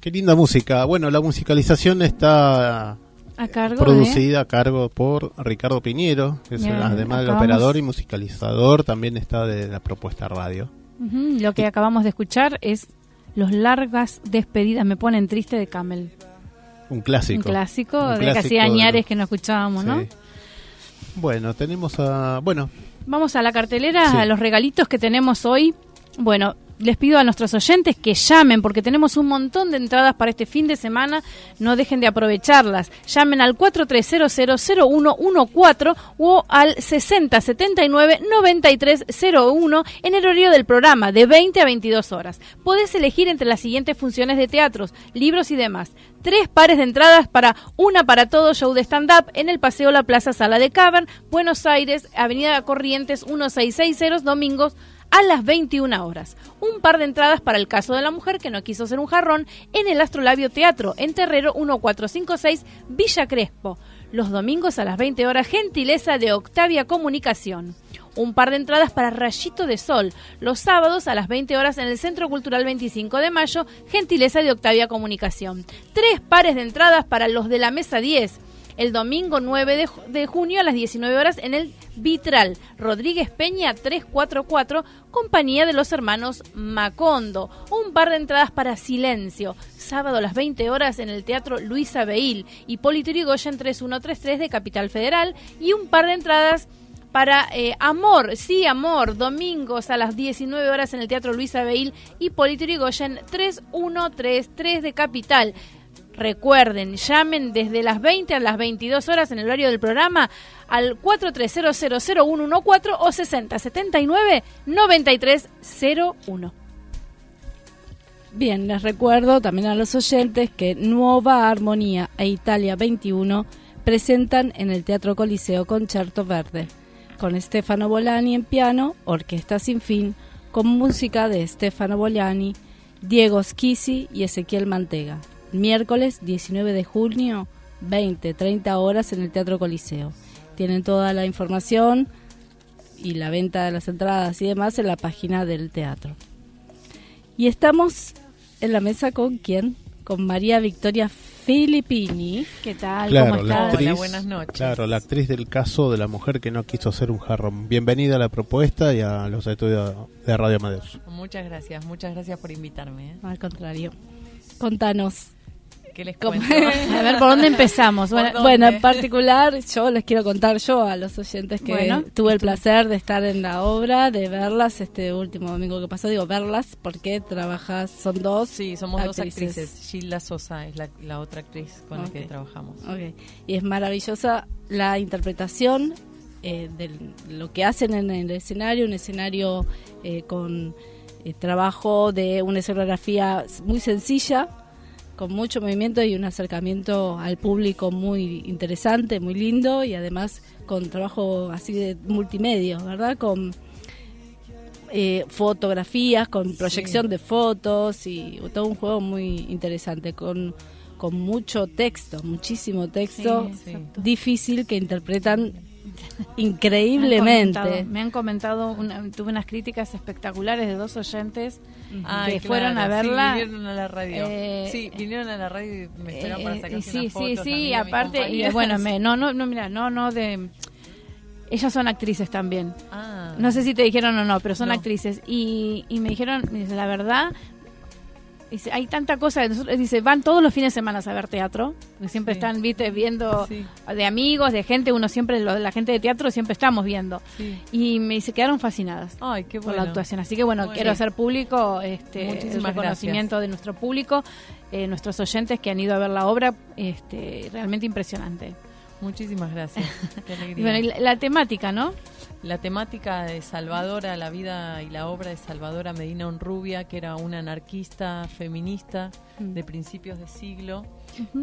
Qué linda música. Bueno, la musicalización está A cargo producida a cargo por Ricardo Piñero, que es Bien, además del operador y musicalizador, también está de la propuesta radio. Lo que acabamos de escuchar es Los largas despedidas me ponen triste de Camel. Un clásico. Un clásico Un de clásico casi de añares los- que no escuchábamos, ¿no? Sí. Bueno, tenemos a... Bueno, Vamos a la cartelera, Sí. a los regalitos que tenemos hoy. Bueno, les pido a nuestros oyentes que llamen porque tenemos un montón de entradas para este fin de semana. No dejen de aprovecharlas. Llamen al 43000114 o al 6079-9301 en el horario del programa de 20 a 22 horas. Podés elegir entre las siguientes funciones de teatros, libros y demás. Tres pares de entradas para Una para Todo show de stand-up en el Paseo La Plaza Sala de Cavern, Buenos Aires, Avenida Corrientes 1660, domingos a las 21 horas. Un par de entradas para el caso de la mujer que no quiso ser un jarrón en el Astrolabio Teatro, en Terrero 1456, Villa Crespo. Los domingos a las 20 horas, gentileza de Octavia Comunicación. Un par de entradas para Rayito de Sol, los sábados a las 20 horas en el Centro Cultural 25 de Mayo, gentileza de Octavia Comunicación. Tres pares de entradas para los de la Mesa 10, el domingo 9 de, ju- de junio a las 19 horas en el Vitral, Rodríguez Peña 344, compañía de los hermanos Macondo. Un par de entradas para Silencio, sábado a las 20 horas en el Teatro Luisa Beil, Hipólito Yrigoyen 3133 de Capital Federal. Y un par de entradas para eh, Amor, sí, Amor, domingos a las 19 horas en el Teatro Luisa Beil, Hipólito Yrigoyen 3133 de Capital. Recuerden, llamen desde las 20 a las 22 horas en el horario del programa al 43000114 o 6079-9301. Bien, les recuerdo también a los oyentes que Nueva Armonía e Italia 21 presentan en el Teatro Coliseo Concerto Verde, con Stefano Bolani en piano, Orquesta Sin Fin, con música de Stefano Bolani, Diego Schisi y Ezequiel Mantega. Miércoles 19 de junio, 20-30 horas en el Teatro Coliseo. Tienen toda la información y la venta de las entradas y demás en la página del teatro. Y estamos en la mesa con quién? Con María Victoria Filippini. ¿Qué tal? Claro, ¿Cómo la estás? actriz, Hola, buenas noches. Claro, la actriz del caso de la mujer que no quiso hacer un jarrón. Bienvenida a la propuesta y a los estudios de Radio Amadeus. Muchas gracias, muchas gracias por invitarme. ¿eh? Al contrario. Contanos. ¿Qué les cuento? A ver, ¿por dónde empezamos? ¿Por Bueno, dónde? Bueno, en particular, yo les quiero contar yo a los oyentes que Bueno. tuve el placer de estar en la obra, de verlas este último domingo que pasó. Digo verlas porque trabajas, son dos. Sí, somos dos actrices. actrices. Gilda Sosa es la, la otra actriz con la que trabajamos. Ok. Y es maravillosa la interpretación eh, de lo que hacen en el escenario, un escenario eh, con eh, trabajo de una escenografía muy sencilla, con mucho movimiento y un acercamiento al público muy interesante, muy lindo y además con trabajo así de multimedia, ¿verdad? Con eh, fotografías, con proyección de fotos y todo un juego muy interesante, con, con mucho texto, muchísimo texto, sí. difícil que interpretan Me han increíblemente. comentado, me han comentado una- tuve unas críticas espectaculares de dos oyentes Ay, que fueron a claro, sí, verla. vinieron a la radio. Eh, sí, vinieron a la radio y me esperaron para Eh, sacarse sí, unas sí, fotos. sí, mis aparte, y bueno, me, no, no, no, mira, no, no de... Ellas son actrices también. Ah. No sé si te dijeron o no, pero son No. actrices. Y, y me dijeron, la verdad, Dice, hay tanta cosa, nosotros- dice, van todos los fines de semana a ver teatro, siempre Sí. están, viste, viendo Sí. de amigos, de gente, uno siempre, lo- la gente de teatro siempre estamos viendo. Sí. Y me dice, quedaron fascinadas Ay, qué por la actuación. Así que bueno, Bueno. quiero hacer público este, el Muchísimas reconocimiento de nuestro público, eh, nuestros oyentes que han ido a ver la obra, este, realmente impresionante. Muchísimas gracias. Qué Y alegría. bueno, y la, la temática, ¿no? La temática de Salvadora, la vida y la obra de Salvadora Medina Onrubia, que era una anarquista feminista Mm. de principios de siglo,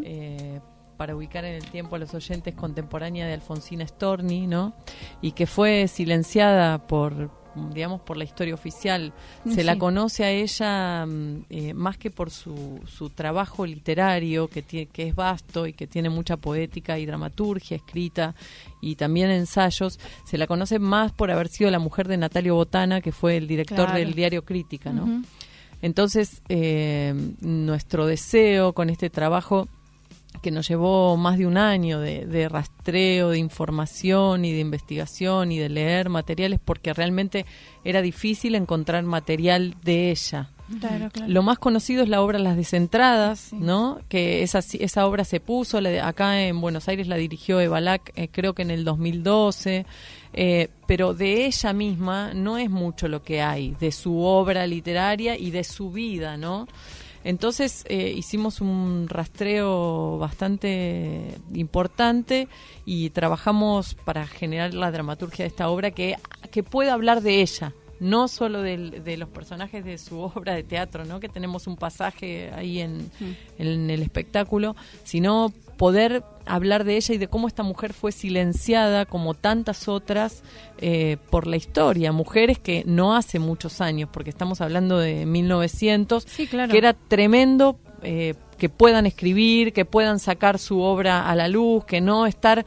eh, para ubicar en el tiempo a los oyentes contemporánea de Alfonsina Storni, ¿no? Y que fue silenciada por digamos por la historia oficial se Sí. la conoce a ella mm, eh, más que por su, su trabajo literario que tie- que es vasto y que tiene mucha poética y dramaturgia escrita y también ensayos se la conoce más por haber sido la mujer de Natalio Botana que fue el director Claro. del diario Crítica no entonces, eh, nuestro deseo con este trabajo que nos llevó más de un año de, de rastreo, de información y de investigación y de leer materiales, porque realmente era difícil encontrar material de ella. Claro, claro. Lo más conocido es la obra Las Descentradas, ¿no? Que esa, esa obra se puso, la acá en Buenos Aires la dirigió Evalac, eh, creo que en el 2012, eh, pero de ella misma no es mucho lo que hay, de su obra literaria y de su vida, ¿no? Entonces eh, hicimos un rastreo bastante importante y trabajamos para generar la dramaturgia de esta obra que, que pueda hablar de ella, no solo de los personajes de su obra de teatro, ¿no? que tenemos un pasaje ahí en, en el espectáculo, sino poder hablar de ella y de cómo esta mujer fue silenciada como tantas otras eh, por la historia, mujeres que no hace muchos años, porque estamos hablando de 1900, Sí, claro. que era tremendo eh, que puedan escribir, que puedan sacar su obra a la luz, que no estar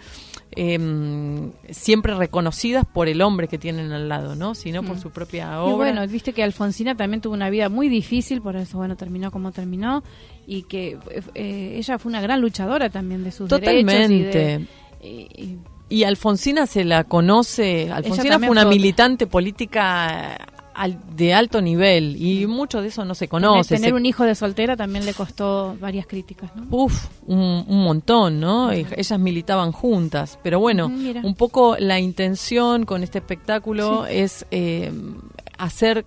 em, siempre reconocidas por el hombre que tienen al lado, ¿no? Sino por Mm. su propia Y obra. bueno, viste que Alfonsina también tuvo una vida muy difícil, por eso, bueno, terminó como terminó, y que eh, ella fue una gran luchadora también de sus derechos. y Totalmente. y- y- Y Alfonsina se la conoce, Alfonsina fue una fue militante política de alto nivel y mucho de eso no se conoce. tener un hijo de soltera también le costó varias críticas, ¿no? Uf, un, un montón, ¿no? E- Ellas militaban juntas. Pero bueno, un poco la intención con este espectáculo es eh, hacer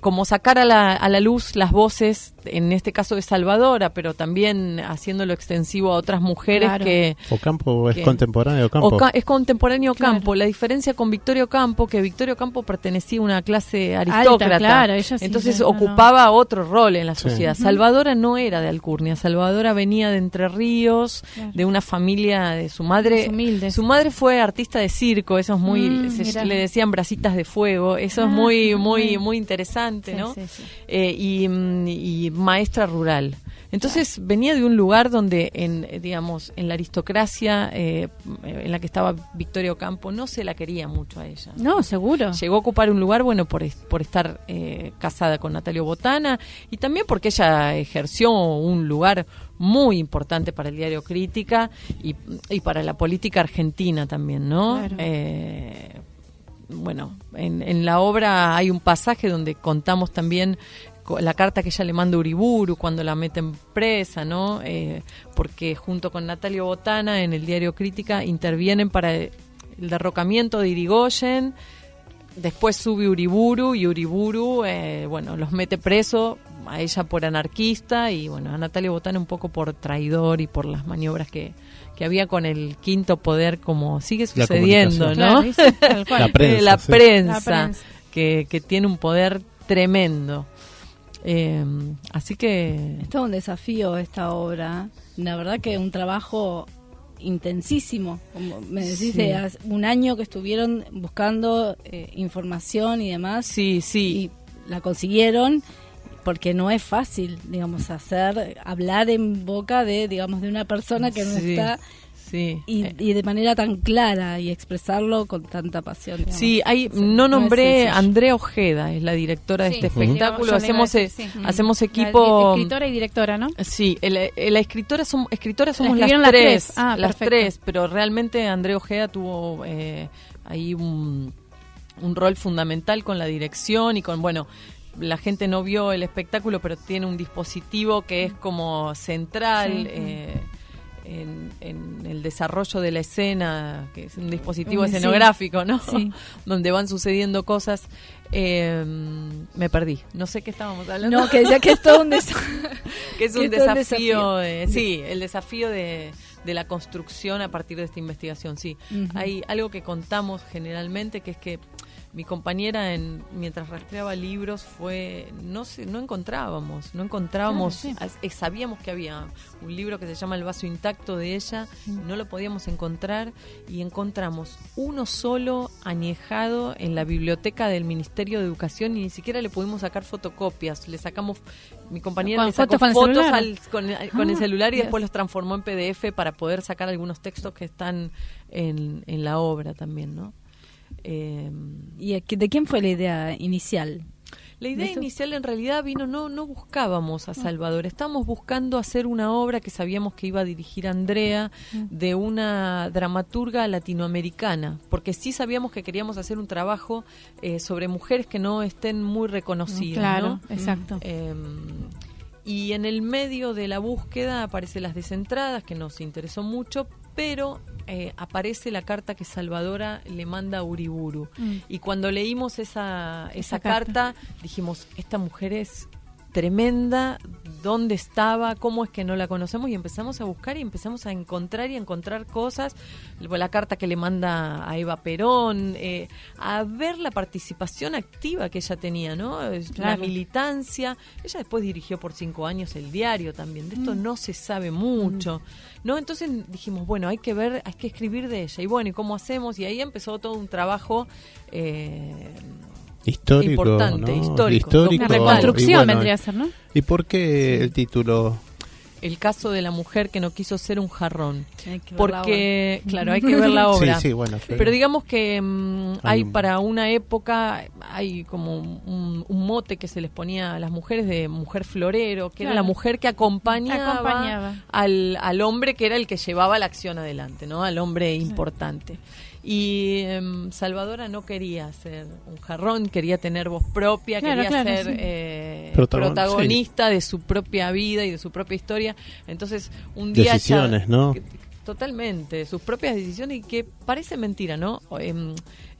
como sacar a la, a la luz las voces, en este caso de Salvadora, pero también haciéndolo extensivo a otras mujeres Claro. que, Ocampo es contemporáneo, Ocampo. Oca- es contemporáneo Claro. Campo. La diferencia con Victorio Campo, que Victorio Campo pertenecía a una clase aristócrata. claro, ella sí, Entonces no, ocupaba otro rol en la Sí. sociedad. Salvadora no era de Alcurnia. Salvadora venía de Entre Ríos, Claro. de una familia de su madre. Es humilde. Su madre fue artista de circo. Eso es muy. Mm, se- le decían brasitas de fuego. Eso es Ah, muy, muy, bueno. Muy interesante, Sí, ¿no? sí, sí. eh, y, mm, y maestra rural. Entonces venía de un lugar donde, en, eh, digamos, en la aristocracia eh, en la que estaba Victoria Ocampo, no se la quería mucho a ella. No, seguro. Llegó a ocupar un lugar, bueno, por, por estar eh, casada con Natalio Botana y también porque ella ejerció un lugar muy importante para el diario Crítica y, y para la política argentina también, ¿no? Claro. Bueno, en, en la obra hay un pasaje donde contamos también la carta que ella le manda a Uriburu cuando la meten presa, ¿no? Eh, porque junto con Natalio Botana en el diario Crítica intervienen para el derrocamiento de Irigoyen, después sube Uriburu y Uriburu, eh, bueno, los mete preso a ella por anarquista y bueno, a Natalio Botana un poco por traidor y por las maniobras que, que había con el quinto poder como sigue sucediendo. ¿no? La prensa, la sí. prensa, La prensa. Que, que tiene un poder tremendo. Eh, así que Es todo un desafío esta obra. La verdad que un trabajo intensísimo. Como me decís, Sí. de hace un año que estuvieron buscando eh, información y demás. sí, sí, Y la consiguieron porque no es fácil, digamos, hacer, hablar en boca de, digamos, de una persona que no Sí, está sí. y, Eh, y de manera tan clara y expresarlo con tanta pasión. digamos. Sí, hay, no nombré a Andrea Ojeda, es la directora de Sí, este espectáculo. yo hacemos e- decir, sí. hacemos La equipo. escritora y directora, ¿no? Sí, el- el- la escritora som- escritoras somos las escribieron las tres. Ah, las tres, pero realmente Andrea Ojeda tuvo eh, ahí un, un rol fundamental con la dirección y con, bueno, la gente no vio el espectáculo, pero tiene un dispositivo que es como central. Sí. eh, en, en el desarrollo de la escena, que es un dispositivo sí. escenográfico, ¿no? Sí. Donde van sucediendo cosas. Eh, me perdí. No sé qué estábamos hablando. No, que decía que es todo un des- que es que un es todo un desafío, desafío. eh, sí, el desafío de, de la construcción a partir de esta investigación, sí. Hay algo que contamos generalmente que es que mi compañera en, mientras rastreaba libros fue no sé, no encontrábamos, no encontrábamos, Claro, as- eh, sabíamos que había un libro que se llama El vaso intacto de ella, no lo podíamos encontrar y encontramos uno solo añejado en la biblioteca del Ministerio de Educación y ni siquiera le pudimos sacar fotocopias, le sacamos mi compañera ¿Con le sacó fotos con el fotos al- con, el- con el Ah, celular y después los transformó en PDF para poder sacar algunos textos que están en, en la obra también, ¿no? Eh, ¿Y de quién fue la idea inicial? la idea inicial en realidad vino, no, no buscábamos a Salvador, estábamos buscando hacer una obra que sabíamos que iba a dirigir Andrea de una dramaturga latinoamericana, porque sí sabíamos que queríamos hacer un trabajo eh, sobre mujeres que no estén muy reconocidas. Claro, ¿no? exacto. Eh, y en el medio de la búsqueda aparecen las desentradas, que nos interesó mucho, pero eh, aparece la carta que Salvadora le manda a Uriburu. Mm. Y cuando leímos esa, esa, Esa carta, carta. dijimos, esta mujer es tremenda, dónde estaba, cómo es que no la conocemos y empezamos a buscar y empezamos a encontrar y a encontrar cosas, la carta que le manda a Eva Perón, eh, a ver la participación activa que ella tenía, ¿no? La militancia, ella después dirigió por cinco años el diario también, de esto Mm. no se sabe mucho, ¿no? Entonces dijimos, bueno, hay que ver, hay que escribir de ella, y bueno, ¿y cómo hacemos? Y ahí empezó todo un trabajo... Eh, Histórico, Importante, ¿no? histórico. Una reconstrucción bueno, vendría a ser, ¿no? ¿Y por qué el título? el caso de la mujer que no quiso ser un jarrón. Hay que ver la Porque, claro, hay que ver la obra. Sí, sí, bueno. Pero digamos que mm, hay para una época, hay como un, un mote que se les ponía a las mujeres de mujer florero, que era la mujer que acompañaba, Acompañaba. Al, al hombre que era el que llevaba la acción adelante, ¿no? Al hombre importante. Y em, Salvadora no quería ser un jarrón, quería tener voz propia, Claro, quería claro, ser sí. eh, Protagon- protagonista de su propia vida y de su propia historia. Entonces, un día... Decisiones, ¿no? que- Totalmente, sus propias decisiones y que parece mentira, ¿no? Em,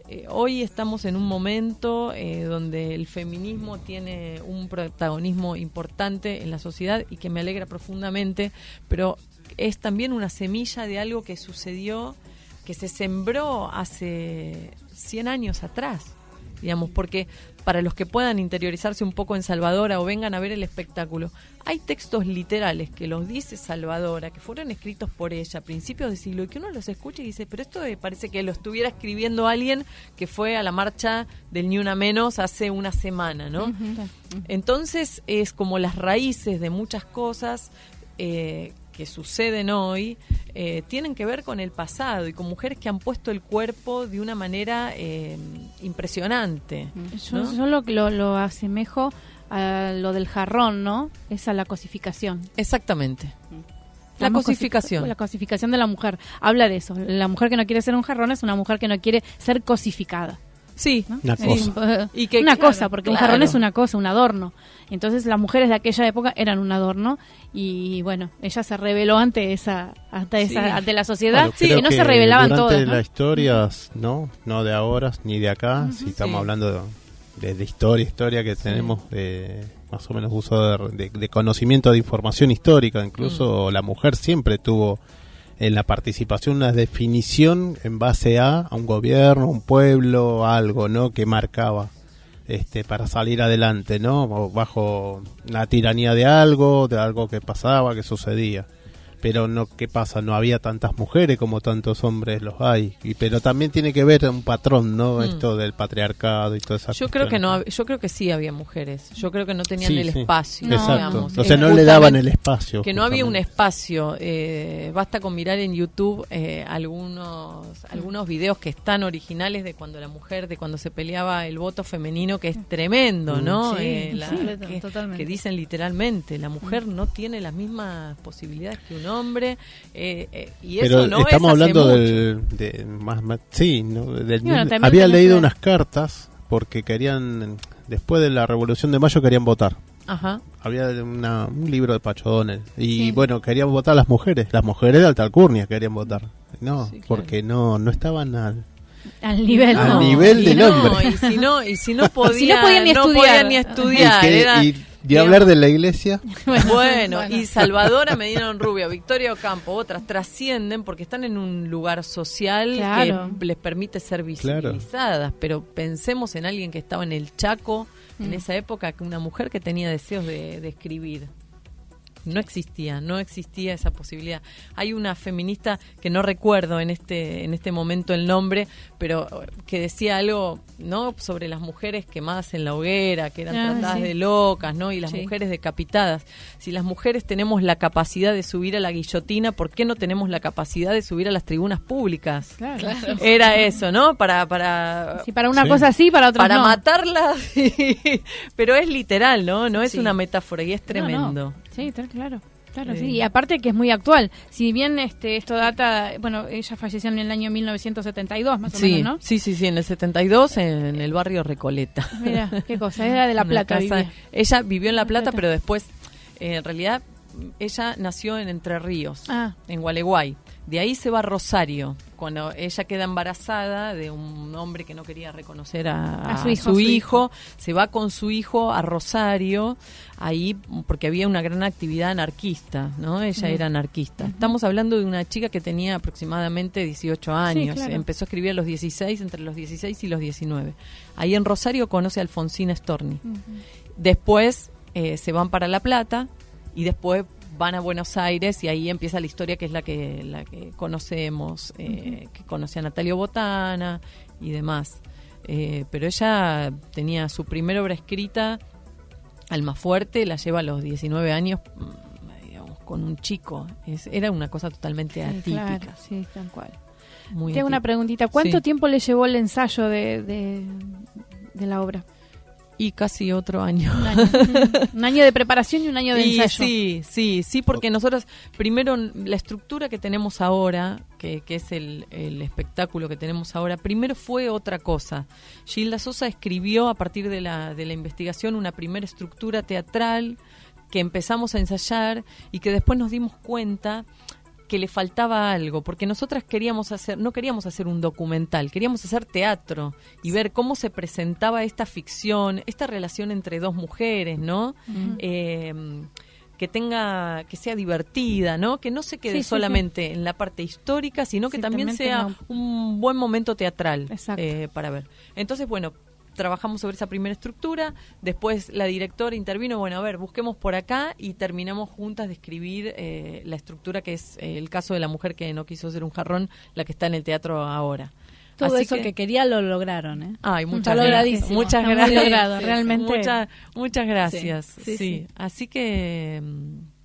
eh, hoy estamos en un momento eh, donde el feminismo tiene un protagonismo importante en la sociedad y que me alegra profundamente, pero es también una semilla de algo que sucedió, que se sembró hace 100 años atrás, digamos, porque para los que puedan interiorizarse un poco en Salvadora o vengan a ver el espectáculo, hay textos literales que los dice Salvadora, que fueron escritos por ella a principios de siglo y que uno los escucha y dice, pero esto parece que lo estuviera escribiendo alguien que fue a la marcha del Ni Una Menos hace una semana, ¿no? Entonces es como las raíces de muchas cosas eh, que suceden hoy eh, tienen que ver con el pasado y con mujeres que han puesto el cuerpo de una manera eh, impresionante. Yo, ¿no? yo lo, lo, lo asemejo a lo del jarrón, ¿no? Es a la cosificación. Exactamente. La Estamos cosificación. cosifi- La cosificación de la mujer. Habla de eso. La mujer que no quiere ser un jarrón es una mujer que no quiere ser cosificada. Sí. ¿no? Una cosa. Y que, una claro, cosa, porque un claro. jarrón es una cosa, un adorno. Entonces las mujeres de aquella época eran un adorno y bueno, ella se rebeló ante esa, ante Sí. esa, ante la sociedad Bueno, que creo no se revelaban durante todas. ¿no? la historia, no, no de ahora ni de acá, si estamos Sí. hablando de, de historia, historia que tenemos de más o menos uso de, de- de conocimiento de información histórica, Mm. incluso la mujer siempre tuvo en la participación una definición en base a, a un gobierno, un pueblo, algo, ¿no? Que marcaba este para salir adelante, ¿no? Bajo la tiranía de algo, de algo que pasaba, que sucedía. Pero no, ¿qué pasa? No había tantas mujeres como tantos hombres los hay. Y, pero también tiene que ver un patrón, ¿no? Mm. Esto del patriarcado y todas esas Yo creo que no, yo creo que sí había mujeres. Yo creo que no tenían Sí, el sí. espacio. No, Exacto. digamos. O sea, Eh, no le daban el espacio. que no había un espacio. eh, basta con mirar en YouTube eh, algunos algunos videos que están originales de cuando la mujer, de cuando se peleaba el voto femenino, que es tremendo, ¿no? Sí, Eh, la- sí, que, totalmente. que dicen literalmente, la mujer no tiene las mismas posibilidades que un hombre. eh, eh, y Pero eso no estamos es hace hablando mucho. del, de más, más- sí, no, del- bueno, había leído que- unas cartas porque querían después de la Revolución de Mayo querían votar. Ajá. Había una- un libro de Pacho Donel. Y Sí. bueno, querían votar las mujeres. Las mujeres de alta alcurnia querían votar. No, Sí, claro. porque no no estaban al... Al nivel. Al ¿no? nivel del no, hombre. Y si no, y si no podía, no podían ni estudiar. podían ni estudiar, y, que- era- y de hablar de la iglesia, Bueno, y Salvadora Medina Rubio, Victoria Ocampo, otras trascienden porque están en un lugar social Claro. que les permite ser Claro. visibilizadas. Pero pensemos en alguien que estaba en el Chaco en Mm. esa época, que una mujer que tenía deseos de, de escribir. No existía, no existía esa posibilidad. Hay una feminista que no recuerdo en este en este momento el nombre, pero eh, que decía algo, ¿no? sobre las mujeres quemadas en la hoguera, que eran Ah, tratadas sí. de locas, ¿no? Y las Sí. mujeres decapitadas. Si las mujeres tenemos la capacidad de subir a la guillotina, ¿por qué no tenemos la capacidad de subir a las tribunas públicas? Claro. Era eso, ¿no? Para para Sí, para una Sí. cosa sí, para otra para no. matarlas, pero es literal, ¿no? No es Sí. una metáfora y es tremendo. no. Sí, está claro. Claro, Sí. sí. Y aparte que es muy actual. Si bien este esto data, bueno, ella falleció en el año 1972, más o Sí, menos, sí, sí, sí, en el 72 en el barrio Recoleta. ¿no? Mira, qué cosa, era de La Plata. vivía. Ella vivió en La La Plata, Plata. pero después, eh, en realidad, ella nació en Entre Ríos, Ah. en Gualeguay. De ahí se va a Rosario, cuando ella queda embarazada de un hombre que no quería reconocer a, A su hijo, su su hijo. Se va con su hijo a Rosario, ahí porque había una gran actividad anarquista, ¿no? Ella era anarquista. Estamos hablando de una chica que tenía aproximadamente 18 años. claro. Empezó a escribir a los 16, entre los 16 y los 19. Ahí en Rosario conoce a Alfonsina Storni. Después eh, se van para La Plata y después van a Buenos Aires y ahí empieza la historia que es la que la que conocemos, eh, que conoce a Natalio Botana y demás. Eh, pero ella tenía su primera obra escrita, Alma Fuerte, la lleva a los 19 años, mm, digamos, con un chico. Es- era una cosa totalmente Sí, atípica. claro, sí, tal cual. muy Tengo una preguntita. ¿Cuánto Sí. tiempo le llevó el ensayo de, de, de la obra? Y casi otro año. Un año. un año de preparación y un año de Y ensayo. sí, sí, sí, porque nosotros, primero, la estructura que tenemos ahora, que, que es el, el espectáculo que tenemos ahora, primero fue otra cosa. Gilda Sosa escribió a partir de la, de la investigación una primera estructura teatral que empezamos a ensayar y que después nos dimos cuenta que le faltaba algo, porque nosotras queríamos hacer, no queríamos hacer un documental, queríamos hacer teatro y ver cómo se presentaba esta ficción, esta relación entre dos mujeres, ¿no? Eh, que tenga, que sea divertida, ¿no? Que no se quede Sí, sí, solamente en la parte histórica, sino que también sea un buen momento teatral eh, para ver. Entonces, bueno, trabajamos sobre esa primera estructura, después la directora intervino, bueno, a ver, busquemos por acá y terminamos juntas de escribir eh, la estructura que es eh, el caso de la mujer que no quiso ser un jarrón, la que está en el teatro ahora. Todo Así eso que... quería lo lograron, ¿eh? Ay, muchas gracias. Muchas gracias. logrado, realmente. Muchas, muchas gracias. Sí, Sí, sí, sí. Así que, mm,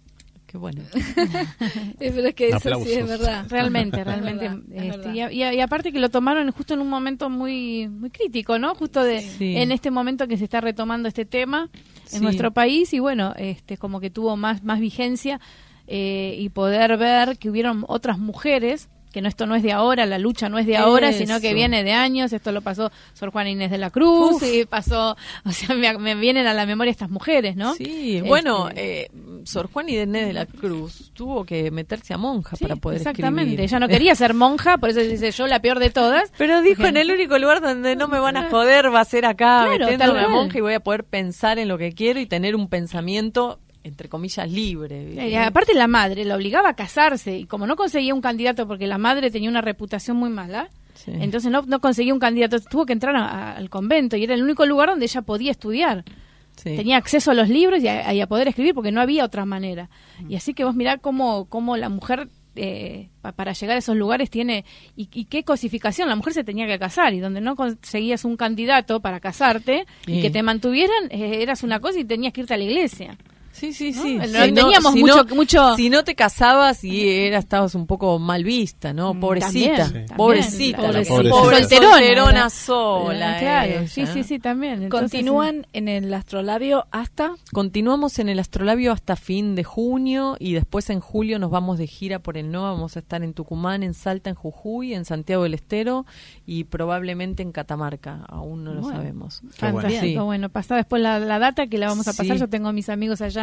qué bueno. Pero es que eso sí es verdad. Realmente, realmente. verdad, este, y, aparte que lo tomaron justo en un momento muy muy crítico, ¿no? Justo de Sí. en este momento que se está retomando este tema en Sí. nuestro país y bueno, este como que tuvo más más vigencia eh, y poder ver que hubieron otras mujeres que no esto no es de ahora, la lucha no es de ahora, sino que viene de años. Esto lo pasó Sor Juana Inés de la Cruz y pasó, o sea, me, me vienen a la memoria estas mujeres, ¿no? Sí, Este, bueno, eh, Sor Juan Inés de la Cruz tuvo que meterse a monja sí, para poder exactamente. escribir. Ella no quería ser monja, por eso dice yo la peor de todas. Pero dijo, en el único lugar donde no me van a joder va a ser acá, Claro, metiéndome a monja y voy a poder pensar en lo que quiero y tener un pensamiento, entre comillas, libre. Y aparte la madre la obligaba a casarse y como no conseguía un candidato porque la madre tenía una reputación muy mala, Sí. entonces no, no conseguía un candidato, tuvo que entrar a- a- al convento y era el único lugar donde ella podía estudiar. Sí. Tenía acceso a los libros y a, y a poder escribir porque no había otra manera. Y así que vos mirá cómo, cómo la mujer eh, pa- para llegar a esos lugares tiene y, y qué cosificación. La mujer se tenía que casar y donde no conseguías un candidato para casarte y que te mantuvieran, eh, eras una cosa y tenías que irte a la iglesia. Sí, sí, ¿no? sí. No Si teníamos si mucho- mucho- Si no te casabas y era, estabas un poco mal vista, ¿no? Mm, Pobrecita. también, Sí. Pobrecita. también, pobrecita. pobre Solterona, solterona ¿verdad? sola. Claro, ella. sí, sí, sí, también. Entonces, Continúan en el astrolabio hasta Continuamos en el astrolabio hasta fin de junio y después en julio nos vamos de gira por el NOA. Vamos a estar en Tucumán, en Salta, en Jujuy, en Santiago del Estero y probablemente en Catamarca. Aún no lo sabemos. Fantástico, Sí. bueno, pasá después la, la data que la vamos a pasar. Sí. Yo tengo a mis amigos allá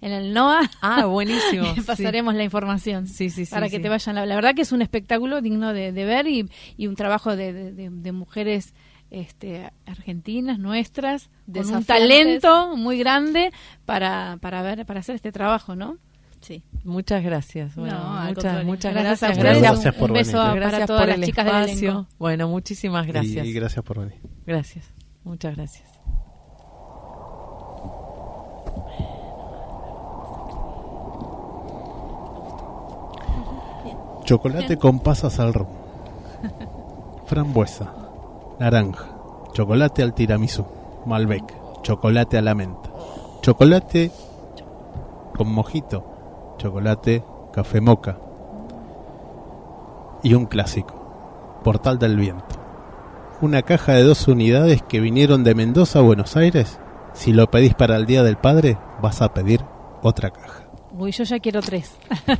en el NOA. Ah, buenísimo. Le pasaremos la información. Sí, sí, sí. para que sí. te vayan. La, la verdad que es un espectáculo digno de, de ver y, y un trabajo de, de- de- de mujeres este, argentinas, nuestras, con un talento muy grande para, para ver, para hacer este trabajo, ¿no? sí. Muchas gracias. Bueno, No, muchas, muchas Gracias gracias. por un beso venir. a- Gracias para todas por las el chicas del espacio. elenco. Bueno, muchísimas gracias. Y gracias por venir. Gracias. Muchas gracias. Chocolate con pasas al ron. Frambuesa. Naranja. Chocolate al tiramisú. Malbec. Chocolate a la menta. Chocolate con mojito. Chocolate café moca. Y un clásico. Portal del viento. Una caja de dos unidades que vinieron de Mendoza a Buenos Aires. Si lo pedís para el Día del Padre, vas a pedir otra caja. Uy, yo ya quiero tres.